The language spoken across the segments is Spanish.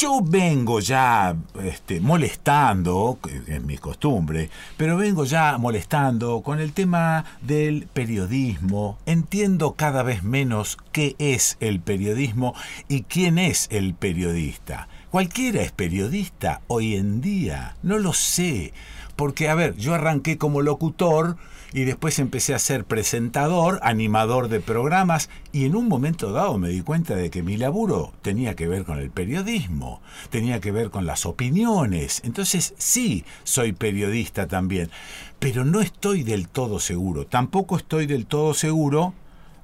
Yo vengo ya este, molestando, es mi costumbre, pero vengo ya molestando con el tema del periodismo. Entiendo cada vez menos qué es el periodismo y quién es el periodista. Cualquiera es periodista hoy en día, no lo sé. Porque, a ver, yo arranqué como locutor y después empecé a ser presentador, animador de programas y en un momento dado me di cuenta de que mi laburo tenía que ver con el periodismo, tenía que ver con las opiniones. Entonces sí, soy periodista también, pero no estoy del todo seguro, tampoco estoy del todo seguro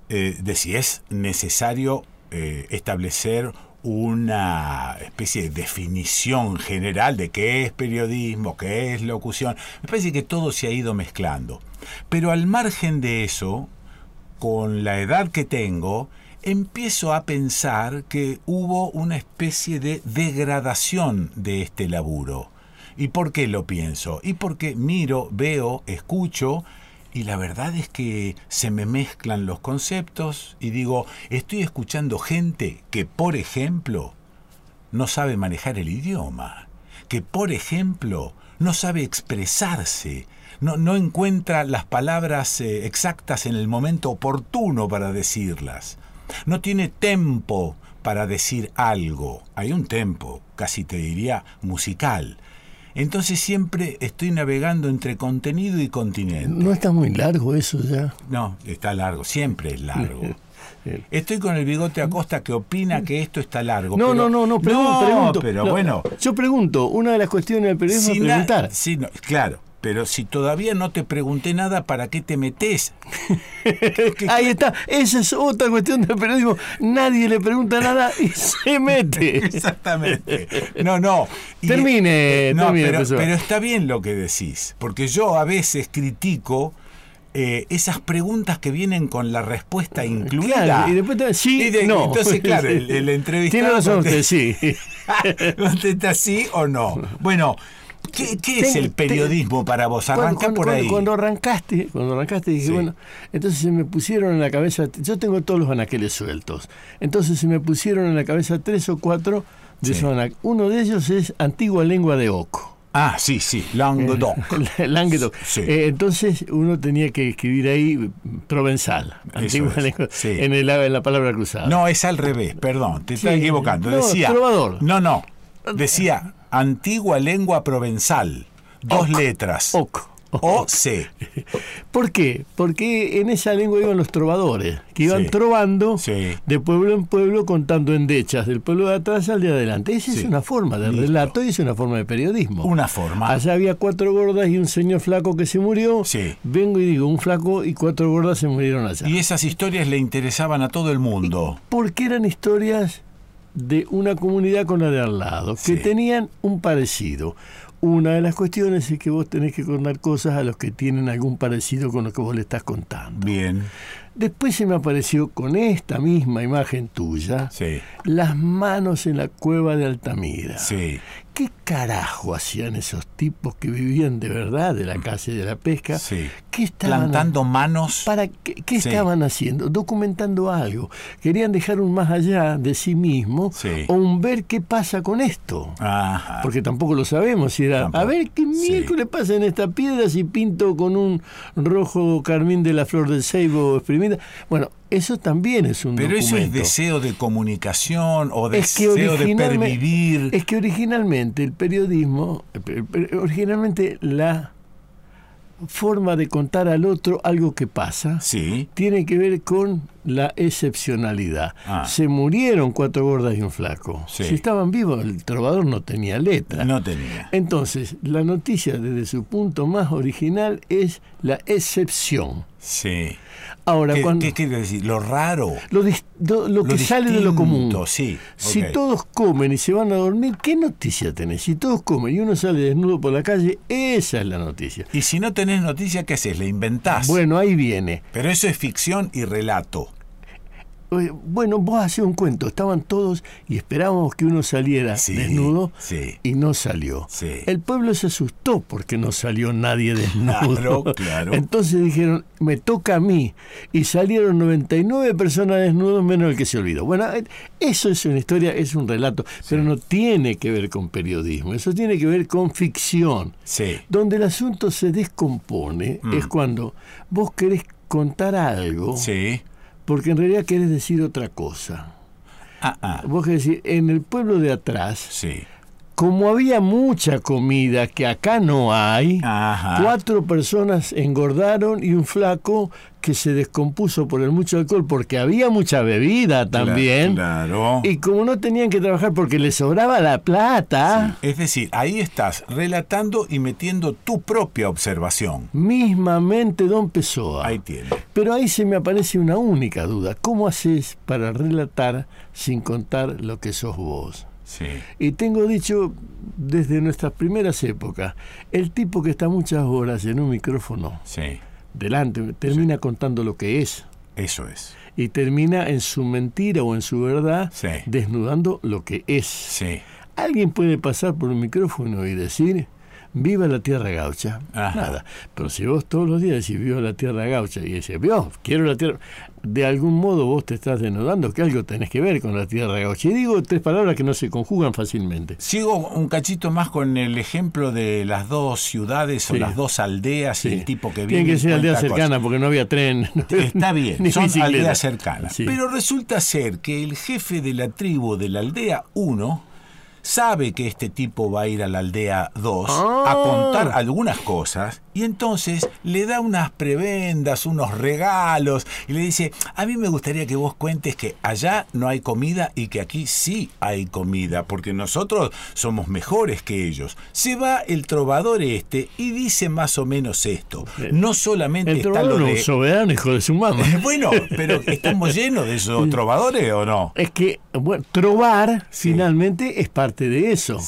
eh, de si es necesario eh, establecer una especie de definición general de qué es periodismo, qué es locución. Me parece que todo se ha ido mezclando. Pero al margen de eso, con la edad que tengo, empiezo a pensar que hubo una especie de degradación de este laburo. ¿Y por qué lo pienso? Y porque miro, veo, escucho y la verdad es que se me mezclan los conceptos y digo, estoy escuchando gente que, por ejemplo, no sabe manejar el idioma, que, por ejemplo, no sabe expresarse, no, no encuentra las palabras eh, exactas en el momento oportuno para decirlas, no tiene tempo para decir algo, hay un tempo, casi te diría musical, entonces siempre estoy navegando entre contenido y continente. ¿No está muy largo eso ya? No, está largo, siempre es largo. Estoy con el bigote Acosta que opina que esto está largo. No, no, no, no, pregunto, pero bueno. Yo pregunto, una de las cuestiones del periodismo es preguntar. Sí, claro, pero si todavía no te pregunté nada, ¿para qué te metes? Ahí está, esa es otra cuestión del periodismo. Nadie le pregunta nada y se mete. Exactamente. No, no. termine, no, pero, está bien lo que decís, porque yo a veces critico. Eh, esas preguntas que vienen con la respuesta incluida. Claro, y después sí, no. Entonces, claro, el, el entrevistado... Tiene razón usted, sí. ¿Contesta sí o no? Bueno, ¿Qué, es el periodismo para vos? Arranca por ahí. Cuando arrancaste, cuando arrancaste dije, bueno, entonces se me pusieron en la cabeza, yo tengo todos los anaqueles sueltos, entonces se me pusieron en la cabeza tres o cuatro de esos anaqueles. Uno de ellos es antigua lengua de Oco. Ah, sí, sí, Languedoc. Languedoc. Eh, entonces uno tenía que escribir ahí provenzal, antigua lengua, en, el, en la palabra cruzada. No, es al revés, perdón, te estás equivocando. No, Decía, trovador. No, no, decía antigua lengua provenzal. Dos letras. O C. ¿Por qué? Porque en esa lengua iban los trovadores, que iban trovando de pueblo en pueblo contando endechas, del pueblo de atrás al de adelante. Esa es una forma de relato y es una forma de periodismo. Una forma. Allá había cuatro gordas y un señor flaco que se murió. Vengo y digo, un flaco y cuatro gordas se murieron allá. Y esas historias le interesaban a todo el mundo. Porque eran historias de una comunidad con la de al lado, que tenían un parecido. Una de las cuestiones es que vos tenés que contar cosas a los que tienen algún parecido con lo que vos le estás contando. Bien. Después se me apareció con esta misma imagen tuya, las manos en la cueva de Altamira. Sí. ¿Qué carajo hacían esos tipos que vivían de verdad de la calle de la pesca? Sí. ¿Qué estaban, Plantando manos. ¿Para qué, estaban haciendo? Documentando algo. Querían dejar un más allá de sí mismo o un ver qué pasa con esto. Ajá. Porque tampoco lo sabemos. Si era, a ver qué miércoles pasa en esta piedra si pinto con un rojo carmín de la flor del ceibo exprimida. Bueno, eso también es un Pero eso es deseo de comunicación o deseo de pervivir. Es que originalmente el periodismo, originalmente la forma de contar al otro algo que pasa sí. tiene que ver con la excepcionalidad. Ah. Se murieron cuatro gordas y un flaco. Si estaban vivos, el trovador no tenía letra. No tenía. Entonces, la noticia desde su punto más original es la excepción. Sí. Ahora, ¿Qué, cuando, ¿qué quiere decir? Lo raro. Lo, lo, que sale de lo común. Sí, Si todos comen y se van a dormir, ¿qué noticia tenés? Si todos comen y uno sale desnudo por la calle, esa es la noticia. Y si no tenés noticia, ¿qué haces? ¿La inventás? Bueno, ahí viene. Pero eso es ficción y relato. Bueno, vos hacés un cuento, estaban todos y esperábamos que uno saliera desnudo y no salió. El pueblo se asustó porque no salió nadie desnudo. Claro, Entonces dijeron, me toca a mí. Y salieron 99 personas desnudos menos el que se olvidó. Bueno, eh, eso es una historia, es un relato, pero no tiene que ver con periodismo, eso tiene que ver con ficción. Donde el asunto se descompone es mm. cuando vos querés contar algo. Sí porque en realidad querés decir otra cosa. Ah, ah. Vos querés decir, en el pueblo de atrás, sí como había mucha comida que acá no hay, cuatro personas engordaron y un flaco que se descompuso por el mucho alcohol porque había mucha bebida también. Claro. Y como no tenían que trabajar porque les sobraba la plata. Es decir, ahí estás relatando y metiendo tu propia observación. Mismamente Don Pessoa. Ahí tiene. Pero ahí se me aparece una única duda. ¿Cómo haces para relatar sin contar lo que sos vos? Y tengo dicho desde nuestras primeras épocas, el tipo que está muchas horas en un micrófono delante termina contando lo que es. Eso es. Y termina en su mentira o en su verdad desnudando lo que es. Alguien puede pasar por un micrófono y decir, viva la tierra gaucha. Nada. Pero si vos todos los días decís viva la tierra gaucha y decís, vio, quiero la tierra, de algún modo vos te estás denodando que algo tenés que ver con la tierra gaucha. Y digo tres palabras que no se conjugan fácilmente. Sigo un cachito más con el ejemplo de las dos ciudades o las dos aldeas y el tipo que vive. Tiene que ser aldea cercana porque no había tren. Está bien, son aldeas cercanas. Pero resulta ser que el jefe de la tribu de la aldea 1 sabe que este tipo va a ir a la aldea 2 a ah. contar algunas cosas y entonces le da unas prebendas, unos regalos y le dice, a mí me gustaría que vos cuentes que allá no hay comida y que aquí sí hay comida, porque nosotros somos mejores que ellos. Se va el trovador este y dice más o menos esto. No solamente el de... soberano, hijo de su mamá. bueno, pero ¿estamos llenos de esos trovadores o no? Es que, bueno, trobar finalmente es parte de eso.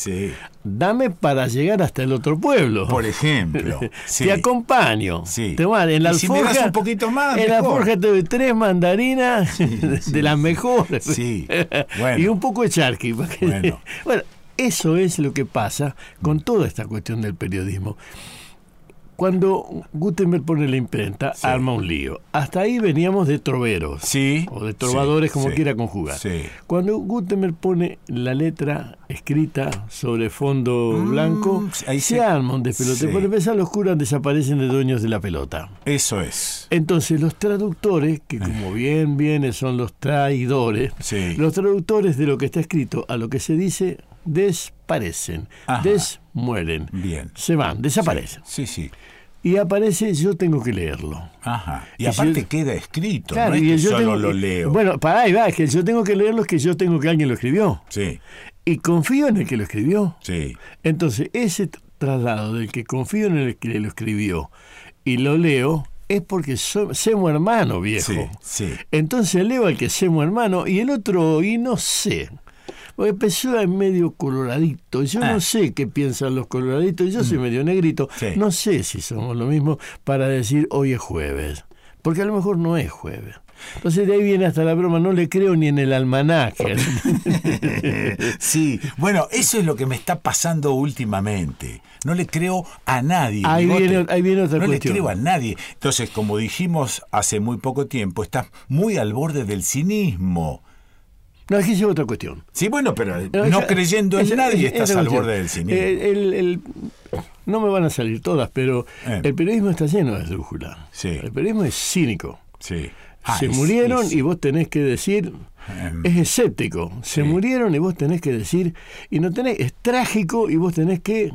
Dame para llegar hasta el otro pueblo. Por ejemplo. Te acompaño. Sí. Te en la alforja, un poquito más. En la alforja te doy tres mandarinas de las mejores. Sí. y un poco de charqui. Bueno. bueno, eso es lo que pasa con toda esta cuestión del periodismo. Cuando Gutenberg pone la imprenta, arma un lío. Hasta ahí veníamos de troveros. Sí. O de trovadores, como quiera conjugar. Cuando Gutenberg pone la letra escrita sobre fondo mm, blanco, ahí se, arma un despelote. Por empezar, los curas desaparecen de dueños de la pelota. Eso es. Entonces, los traductores, que como bien viene son los traidores, los traductores de lo que está escrito a lo que se dice, desparecen, desmueren. Bien. Se van, desaparecen. Sí, sí. Y aparece, yo tengo que leerlo. Ajá. Y, aparte queda escrito, no es que solo lo leo. Bueno, para ahí va, es que yo tengo que leerlo, es que yo tengo que alguien lo escribió. Sí. Y confío en el que lo escribió. Sí. Entonces, ese traslado del que confío en el que lo escribió y lo leo, es porque somos hermano, viejo. Sí, sí. Entonces leo al que somos hermano y el otro, y no sé. Porque Pessoa es medio coloradito. Yo no ah. sé qué piensan los coloraditos. Yo soy mm. medio negrito. No sé si somos lo mismo para decir hoy es jueves. Porque a lo mejor no es jueves. Entonces de ahí viene hasta la broma, no le creo ni en el almanaque. sí, bueno, eso es lo que me está pasando últimamente. No le creo a nadie. Ahí, viene, ahí viene, otra no le creo a nadie. Entonces, como dijimos hace muy poco tiempo, estás muy al borde del cinismo. No, aquí es otra cuestión. Sí, bueno, pero no creyendo en nadie estás al borde del cine. Eh, no me van a salir todas, pero eh. el periodismo está lleno de esdrújula. Sí. El periodismo es cínico. Sí. Se murieron y vos tenés que decir, em. es escéptico. Se murieron y vos tenés que decir, y no tenés, es trágico y vos tenés que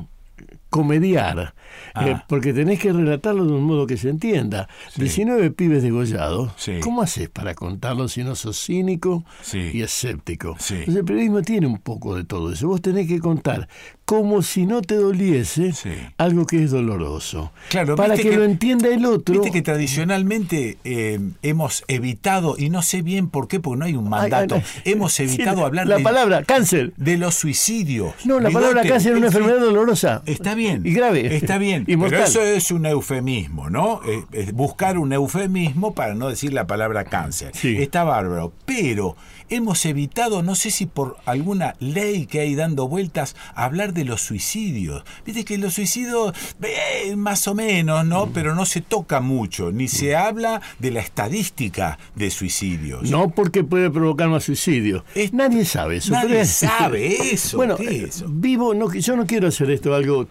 comediar, eh, ah. porque tenés que relatarlo de un modo que se entienda. 19 pibes degollados, ¿cómo haces para contarlo si no sos cínico y escéptico? el periodismo tiene un poco de todo eso. Vos tenés que contar como si no te doliese algo que es doloroso. Claro, para que, lo entienda el otro. Viste que tradicionalmente eh, hemos evitado, y no sé bien por qué, porque no hay un mandato, hemos evitado hablar la palabra cáncer. De los suicidios. No, la palabra cáncer es una enfermedad dolorosa. Está bien. Y grave. Está bien. Y pero eso es un eufemismo, ¿no? Es- es buscar un eufemismo para no decir la palabra cáncer. Sí. Está bárbaro. Pero hemos evitado, no sé si por alguna ley que hay dando vueltas, hablar de los suicidios. Viste que los suicidios, eh, más o menos, ¿no? Pero no se toca mucho, ni se habla de la estadística de suicidios. No porque puede provocar más suicidio. Es- nadie sabe eso. Nadie pero sabe eso, Bueno, ¿qué es eso? vivo, no, yo no quiero hacer esto algo,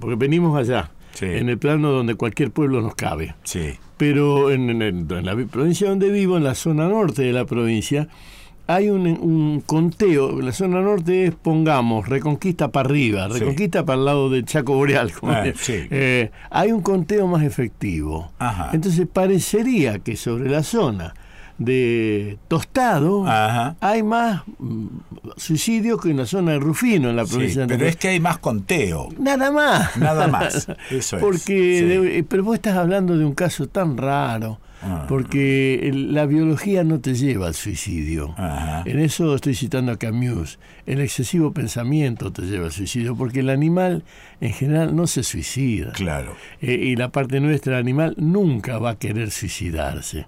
porque venimos allá, Sí. en el plano donde cualquier pueblo nos cabe. Sí. Pero en, en- en la provincia donde vivo, en la zona norte de la provincia, hay un, un conteo. La zona norte es, pongamos, Reconquista para arriba, Sí. Reconquista para el lado del Chaco Boreal. Ah, sí. eh, hay un conteo más efectivo. Ajá. Entonces parecería que sobre la zona de Tostado Ajá. hay más mm, suicidios que en la zona de Rufino, en la Sí, provincia de pero es que hay más conteo. Nada más. Nada más. Eso es. Porque, Sí. de- pero vos estás hablando de un caso tan raro, Ah. porque el- la biología no te lleva al suicidio. Ajá. En eso estoy citando a Camus. El excesivo pensamiento te lleva al suicidio, porque el animal en general no se suicida. Claro. Eh, y la parte nuestra, el animal, nunca va a querer suicidarse.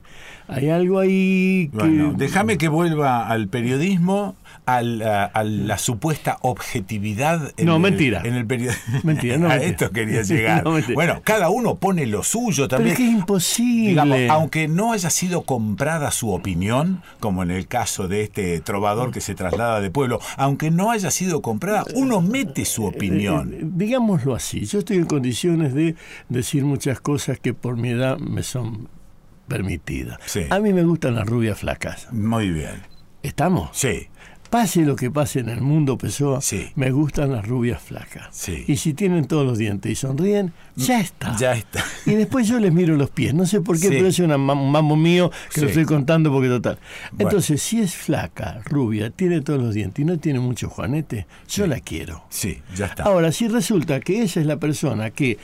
Hay algo ahí que... Bueno, déjame que vuelva al periodismo, al, a, a la supuesta objetividad. En No, el, mentira. En el periodismo. Mentira, no, a mentira. esto quería llegar. No, bueno, cada uno pone lo suyo Pero también. es que es imposible. Digamos, aunque no haya sido comprada su opinión, como en el caso de este trovador que se traslada de pueblo, aunque no haya sido comprada, uno mete su opinión. Eh, digámoslo así, yo estoy en condiciones de decir muchas cosas que por mi edad me son permitidas. Sí. A mí me gustan las rubias flacas. Muy bien. ¿Estamos? Sí, Pase lo que pase en el mundo, Pessoa, Sí. me gustan las rubias flacas. Sí. Y si tienen todos los dientes y sonríen, ya está. ya está. Y después yo les miro los pies. No sé por qué, Sí. pero es un mambo mío que lo estoy contando porque total. Bueno. Entonces, si es flaca, rubia, tiene todos los dientes y no tiene mucho juanete, yo la quiero. Sí, ya está. Ahora, si resulta que esa es la persona que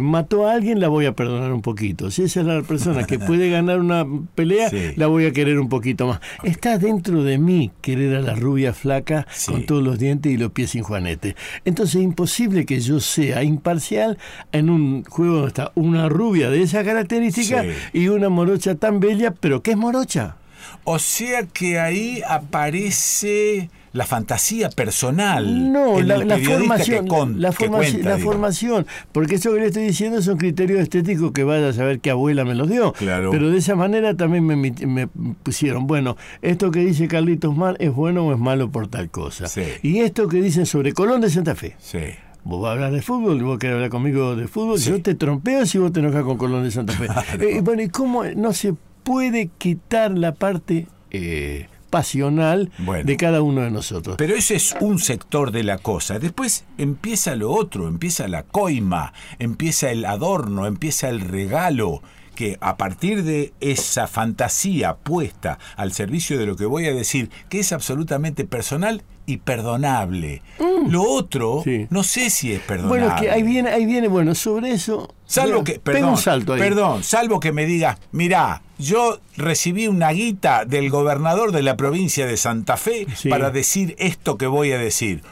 mató a alguien, la voy a perdonar un poquito. Si esa es la persona que puede ganar una pelea, Sí. la voy a querer un poquito más. Está dentro de mí querer a la rubia flaca Sí. con todos los dientes y los pies sin juanete. Entonces es imposible que yo sea imparcial en un juego donde está una rubia de esa característica Sí. y una morocha tan bella, pero ¿qué es morocha? O sea que ahí aparece la fantasía personal. No, en la, el la periodista formación, que con- la, que formación cuenta, la digo. formación, porque eso que le estoy diciendo son criterios estéticos que vaya a saber qué abuela me los dio. Claro. Pero de esa manera también me, pusieron, bueno, esto que dice Carlitos Mar es bueno o es malo por tal cosa. Sí. Y esto que dicen sobre Colón de Santa Fe. Sí. Vos vas a hablar de fútbol, vos querés hablar conmigo de fútbol, Sí. yo te trompeo si vos te enojas con Colón de Santa Fe. Eh, bueno, ¿y cómo no se puede quitar la parte eh, pasional Bueno. de cada uno de nosotros? Pero ese es un sector de la cosa. Después empieza lo otro, empieza la coima, empieza el adorno, empieza el regalo, que a partir de esa fantasía puesta al servicio de lo que voy a decir, que es absolutamente personal y perdonable. Lo otro, Mm. Sí. no sé si es perdonable. Bueno, que ahí viene, ahí viene, bueno, sobre eso. Salvo que, perdón, un salto ahí. perdón, salvo que me digas, mirá, yo recibí una guita del gobernador de la provincia de Santa Fe Sí. para decir esto que voy a decir.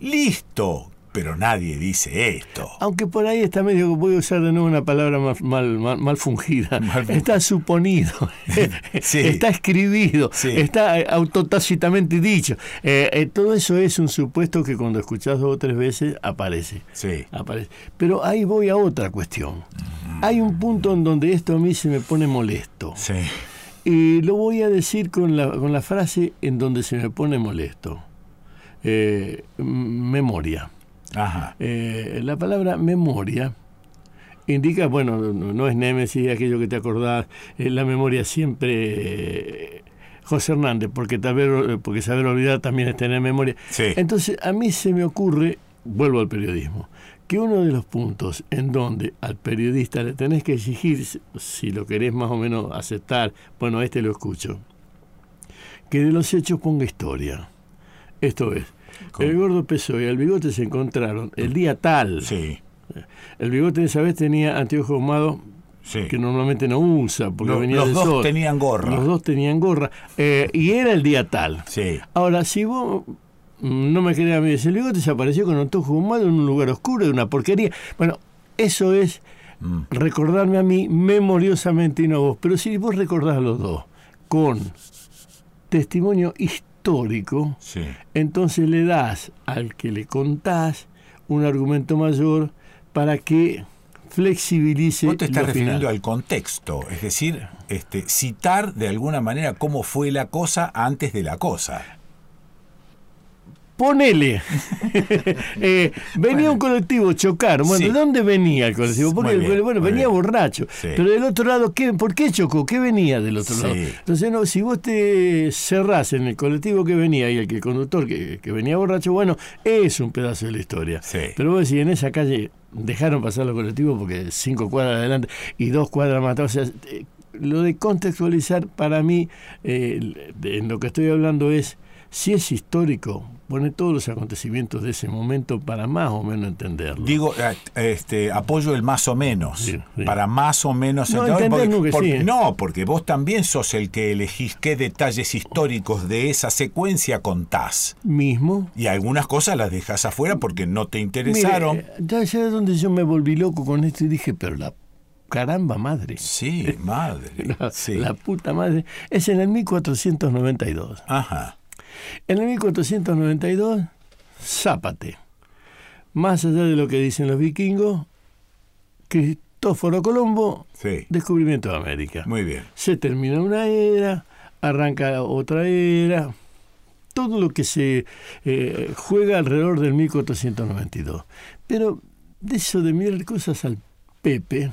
Listo, pero nadie dice esto. Aunque por ahí está medio, voy a usar de nuevo una palabra mal, mal, mal- mal fungida. Mal fun- está suponido, Sí. está escribido, Sí. está eh, autotácitamente dicho. Eh, eh, todo eso es un supuesto que cuando escuchás dos o tres veces aparece. Sí. aparece. Pero ahí voy a otra cuestión. Hay un punto en donde esto a mí se me pone molesto. Sí. Y lo voy a decir con la, con la frase en donde se me pone molesto. Eh, memoria. Ajá. Eh, la palabra memoria indica, bueno, no, es némesis, aquello que te acordás, eh, la memoria siempre... eh, José Hernández, porque, saber, porque saber olvidar también es tener memoria. Sí. Entonces, a mí se me ocurre, vuelvo al periodismo, que uno de los puntos en donde al periodista le tenés que exigir, si lo querés más o menos aceptar, bueno, este lo escucho, que de los hechos ponga historia. Esto es, ¿Cómo? el gordo Peso y el bigote se encontraron el día tal. Sí. El bigote esa vez tenía anteojos ahumados Sí. que normalmente no usa porque Los- venía los del dos sol. tenían gorra. Los dos tenían gorra. eh, y era el día tal. Sí. Ahora, si vos no me quería a mí, el bigote se apareció con un tojo fumado en un lugar oscuro, de una porquería. Bueno, eso es mm. recordarme a mí memoriosamente y no a vos. Pero si vos recordás a los dos con testimonio histórico, entonces le das al que le contás un argumento mayor para que flexibilice. Vos te estás refiriendo al contexto, es decir, este, citar de alguna manera cómo fue la cosa antes de la cosa. Ponele. Eh, venía un colectivo chocar. Bueno, ¿de dónde venía el colectivo? Porque bueno, venía borracho. Pero del otro lado, ¿qué, ¿por qué chocó? ¿Qué venía del otro lado? Entonces, no, si vos te cerrás en el colectivo que venía y el, que el conductor que, venía borracho, bueno, es un pedazo de la historia. Pero vos decís, en esa calle dejaron pasar los colectivos porque cinco cuadras adelante y dos cuadras más. O sea, eh, lo de contextualizar para mí, eh, en lo que estoy hablando es si es histórico, pone todos los acontecimientos de ese momento para más o menos entenderlo. Digo, eh, este, apoyo el más o menos, para más o menos no, entender. Porque, no, porque vos también sos el que elegís qué detalles históricos de esa secuencia contás. Mismo. Y algunas cosas las dejas afuera porque no te interesaron. Mire, ya es donde yo me volví loco con esto y dije, pero la caramba madre. Sí, madre. la, la puta madre. Es en el 1492. Ajá. En el 1492, Zápate. Más allá de lo que dicen los vikingos, Cristóforo Colombo, descubrimiento de América. Muy bien. Se termina una era, arranca otra era, todo lo que se eh, juega alrededor del 1492. Pero de eso de mirar cosas al Pepe,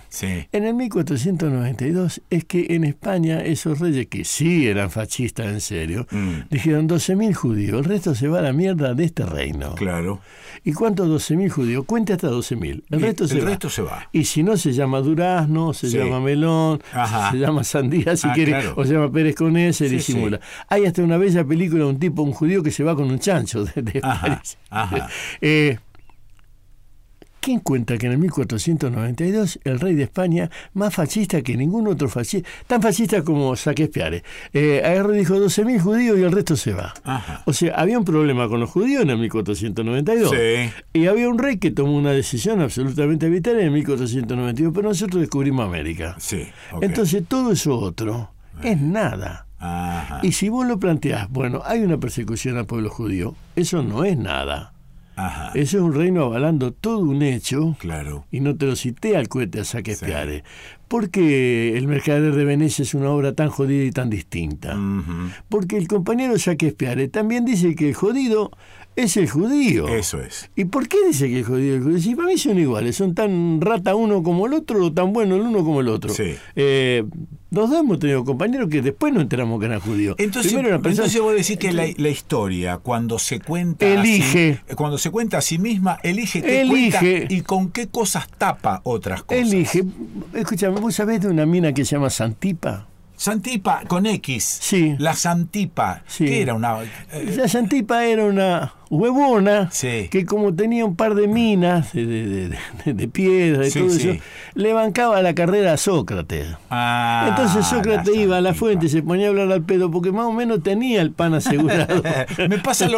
en el 1492 es que en España esos reyes que sí eran fascistas en serio, mm. dijeron 12.000 judíos, el resto se va a la mierda de este reino. Claro. ¿Y cuántos 12.000 judíos? Cuente hasta 12.000. El, resto, se, el va. resto se va. Y si no, se llama durazno, se llama melón, se llama sandía si ah, quiere, o se llama Pérez con ese, disimula. Hay hasta una bella película de un tipo, un judío que se va con un chancho de, de París. eh, ¿Quién cuenta que en el 1492 el rey de España, más fascista que ningún otro fascista, tan fascista como Saque Piare, eh, agarró y dijo 12.000 judíos y el resto se va? O sea, había un problema con los judíos en el 1492. Y había un rey que tomó una decisión absolutamente vital en el 1492, pero nosotros descubrimos América. Entonces todo eso otro es nada. Y si vos lo planteás, bueno, hay una persecución al pueblo judío, eso no es nada. Eso es un reino avalando todo un hecho. Claro. Y no te lo cité al cohete a Saque Piare. Porque El Mercader de Venecia es una obra tan jodida y tan distinta. Porque el compañero Saque Piare también dice que el jodido es el judío. Eso es. ¿Y por qué dice que el judío es el judío? Si para mí son iguales, son tan rata uno como el otro o tan bueno el uno como el otro. Sí. Eh, nos dos hemos tenido compañeros que después no enteramos que eran judíos. Entonces, entonces vos decís que la, historia, cuando se cuenta. Elige. cuando se cuenta a sí misma, elige qué elige, y con qué cosas tapa otras cosas. Elige. Escúchame, ¿vos sabés de una mina que se llama Santipa? Santipa con X. Sí. La Santipa. Sí. ¿Qué era una.? Eh, la Santipa era una huevona que, como tenía un par de minas de, de, de, piedra y todo eso, le bancaba la carrera a Sócrates. Ah, Entonces Sócrates iba a la fuente y se ponía a hablar al pedo porque más o menos tenía el pan asegurado. Me pasa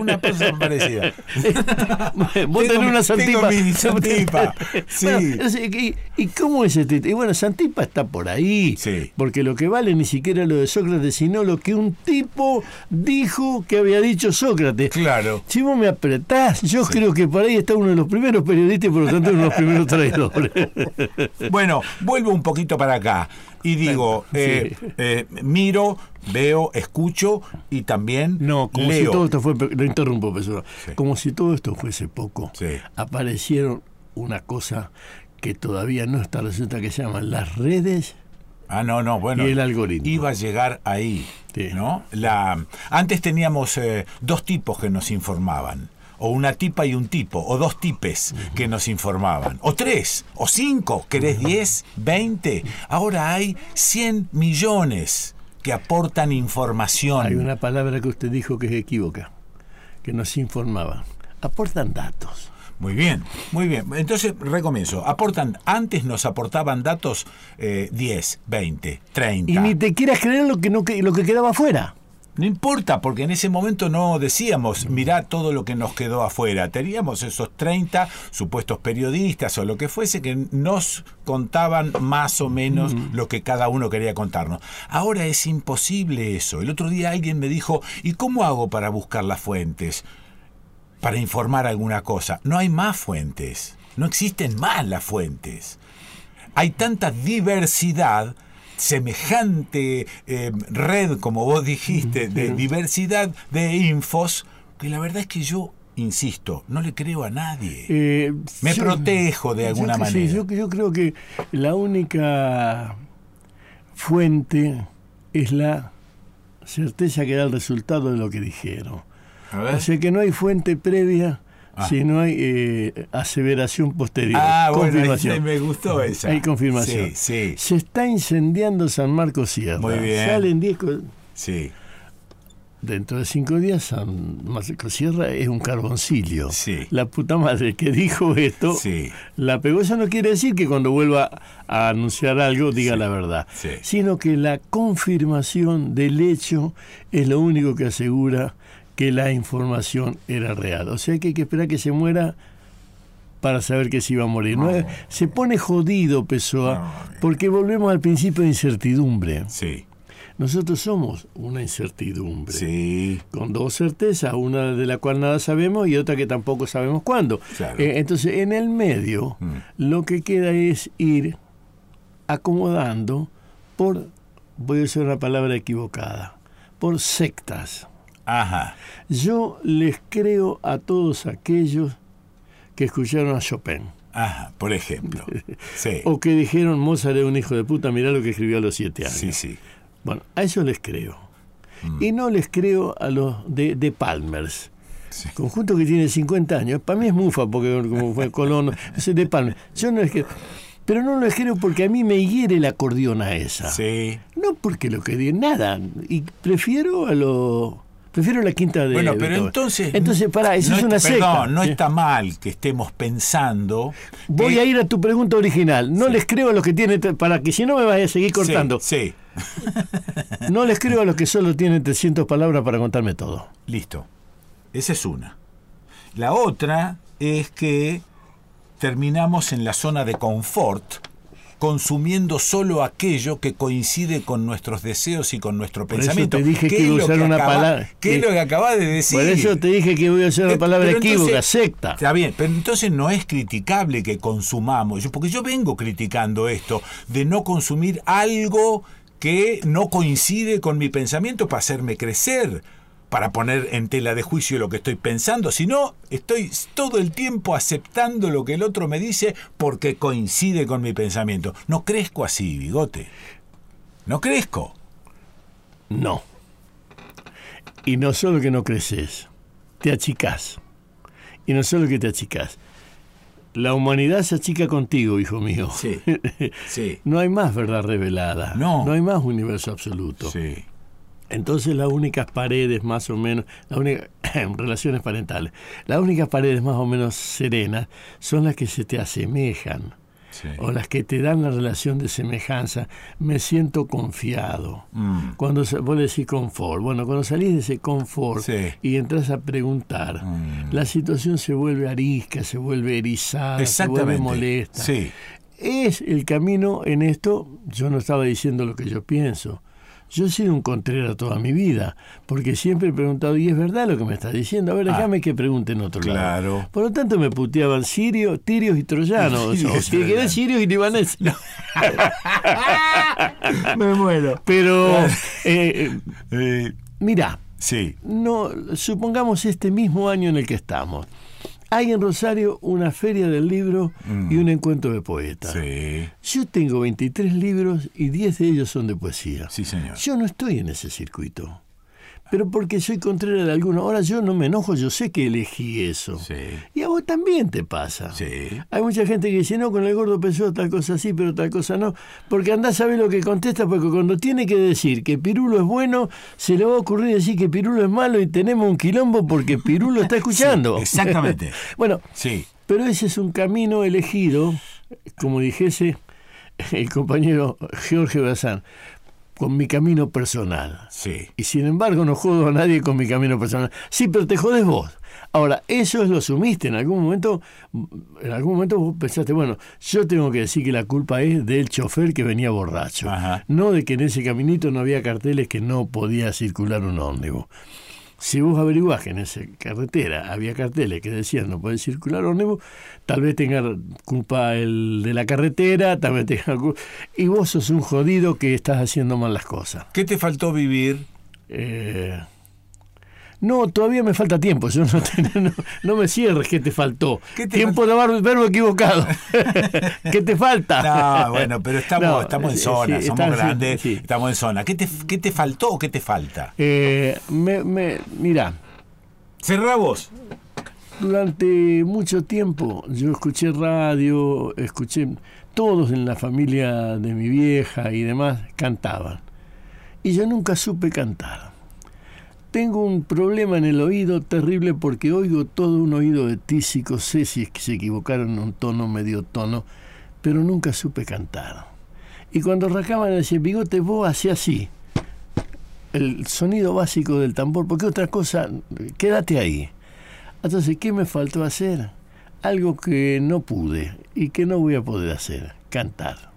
una cosa parecida. Vos tenés una Santipa. Santipa. Sí. ¿y, cómo es este? Y bueno, Santipa está por ahí. Porque lo que vale ni siquiera lo de Sócrates, sino lo que un tipo dijo que había dicho Sócrates. Claro. Si vos me apretás, yo creo que por ahí está uno de los primeros periodistas y por lo tanto uno de los primeros traidores. Bueno, vuelvo un poquito para acá y digo, eh, eh, miro, veo, escucho y también no, como si todo esto fue, lo interrumpo, profesor, como si todo esto fuese poco. Aparecieron una cosa que todavía no está resulta que se llaman las redes Ah, no, no, bueno. Y el algoritmo. Iba a llegar ahí, ¿no? La, antes teníamos eh, dos tipos que nos informaban. O una tipa y un tipo, o dos tipes que nos informaban, o tres, o cinco, ¿querés diez, veinte? Ahora hay cien millones que aportan información. Hay una palabra que usted dijo que es equívoca, que nos informaba. Aportan datos. Muy bien, muy bien. Entonces, recomienzo. Aportan, antes nos aportaban datos 10, 20, 30. Y ni te quieras creer lo que, no, lo que quedaba afuera. No importa, porque en ese momento no decíamos, mirá todo lo que nos quedó afuera. Teníamos esos 30 supuestos periodistas o lo que fuese que nos contaban más o menos lo que cada uno quería contarnos. Ahora es imposible eso. El otro día alguien me dijo, ¿y cómo hago para buscar las fuentes? Para informar alguna cosa. No hay más fuentes. No existen más las fuentes. Hay tanta diversidad semejante eh, red, como vos dijiste, de diversidad de infos, que la verdad es que yo, insisto, no le creo a nadie. Eh, Me protejo de alguna manera. yo, yo creo que la única fuente es la certeza que da el resultado de lo que dijeron. O sea que no hay fuente previa Ah. Si no hay eh, aseveración posterior. Ah, confirmación. me gustó esa. Hay confirmación. Sí, Se está incendiando San Marcos Sierra. Muy bien. Salen 10. Sí. Dentro de cinco días San Marcos Sierra es un carboncillo. Sí. La puta madre que dijo esto sí. la pegó. Eso no quiere decir que cuando vuelva a anunciar algo diga la verdad, sino que la confirmación del hecho es lo único que asegura que la información era real. O sea que hay que esperar que se muera para saber que se iba a morir. ¿no? Se pone jodido Pessoa porque volvemos al principio de incertidumbre. Sí. Nosotros somos una incertidumbre. Sí. Con dos certezas, una de la cual nada sabemos y otra que tampoco sabemos cuándo. Eh, entonces, en el medio, mm. lo que queda es ir acomodando por, voy a usar una palabra equivocada, por sectas. Ajá. Yo les creo a todos aquellos que escucharon a Chopin. Ajá, por ejemplo. Sí. o que dijeron Mozart es un hijo de puta, mirá lo que escribió a los siete años. Sí, sí. Bueno, a eso les creo. Mm. Y no les creo a los de, de Palmers. Conjunto que tiene 50 años. Para mí es mufa, porque como fue Colón, de Palmers. Yo no les creo. Pero no les creo porque a mí me hiere el acordeón a esa. Sí. No porque lo que diga, nada. Y prefiero a los Prefiero la quinta de. Bueno, pero entonces. Entonces, pará, eso es una secta. no está mal que estemos pensando. Voy a ir a tu pregunta original. No les creo a los que tienen. Para que si no me vaya a seguir cortando. Sí. no les creo a los que solo tienen 300 palabras para contarme todo. Listo. Esa es una. La otra es que terminamos en la zona de confort consumiendo solo aquello que coincide con nuestros deseos y con nuestro pensamiento. Eso te dije que iba a usar una palabra. ¿Qué es lo que acabas de decir? Por eso te dije que voy a usar una eh, palabra equívoca, secta. Está bien, pero entonces no es criticable que consumamos, porque yo vengo criticando esto, de no consumir algo que no coincide con mi pensamiento para hacerme crecer para poner en tela de juicio lo que estoy pensando, sino estoy todo el tiempo aceptando lo que el otro me dice porque coincide con mi pensamiento. No crezco así, bigote. No crezco. No. Y no solo que no creces, te achicás. Y no solo que te achicás. La humanidad se achica contigo, hijo mío. Sí. sí. no hay más verdad revelada. No. No hay más universo absoluto. Sí. Entonces las únicas paredes más o menos, las únicas, relaciones parentales, las únicas paredes más o menos serenas son las que se te asemejan. o las que te dan la relación de semejanza, me siento confiado. Mm. Cuando vos decís confort, bueno, cuando salís de ese confort y entras a preguntar, mm. la situación se vuelve arisca, se vuelve erizada, se vuelve molesta. Es el camino en esto, yo no estaba diciendo lo que yo pienso, yo he sido un contrero toda mi vida, porque siempre he preguntado, ¿y es verdad lo que me estás diciendo? A ver, ah. déjame que pregunte en otro lado. Por lo tanto, me puteaban sirios, tirios y troyanos. o si querés sirios y libaneses. me muero. Pero, eh, eh, mira, sí. no, supongamos este mismo año en el que estamos hay en Rosario una feria del libro y un mm. encuentro de poetas. Sí. Yo tengo 23 libros y 10 de ellos son de poesía. Sí, señor. Yo no estoy en ese circuito pero porque soy contrario de alguno. Ahora yo no me enojo, yo sé que elegí eso. Y a vos también te pasa. Hay mucha gente que dice, no, con el gordo pensó tal cosa sí, pero tal cosa no. Porque andás a ver lo que contesta, porque cuando tiene que decir que Pirulo es bueno, se le va a ocurrir decir que Pirulo es malo y tenemos un quilombo porque Pirulo está escuchando. exactamente. bueno, sí. pero ese es un camino elegido, como dijese el compañero Jorge Bazán con mi camino personal. Sí. Y sin embargo no jodo a nadie con mi camino personal. Sí, pero te jodes vos. Ahora, eso es lo sumiste. En algún momento, en algún momento vos pensaste, bueno, yo tengo que decir que la culpa es del chofer que venía borracho. No de que en ese caminito no había carteles que no podía circular un ómnibus. Si vos averiguás que en esa carretera había carteles que decían no puede circular ómnibus, tal vez tenga culpa el de la carretera, tal tenga culpa... Y vos sos un jodido que estás haciendo mal las cosas. ¿Qué te faltó vivir? Eh, no, todavía me falta tiempo. Yo no, no, me cierres, ¿qué te faltó? tiempo de verbo equivocado. ¿Qué te falta? No, bueno, pero estamos, estamos en zona, somos grandes, estamos en zona. ¿Qué te, qué te faltó o qué te falta? Eh, me, me, mira. Cerrá vos. Durante mucho tiempo yo escuché radio, escuché, todos en la familia de mi vieja y demás cantaban. Y yo nunca supe cantar tengo un problema en el oído terrible porque oigo todo un oído de tísico, sé si es que se equivocaron un tono, medio tono, pero nunca supe cantar. Y cuando rascaban decía, bigote, vos hacía así, el sonido básico del tambor, porque otra cosa, quédate ahí. Entonces, ¿qué me faltó hacer? Algo que no pude y que no voy a poder hacer, cantar.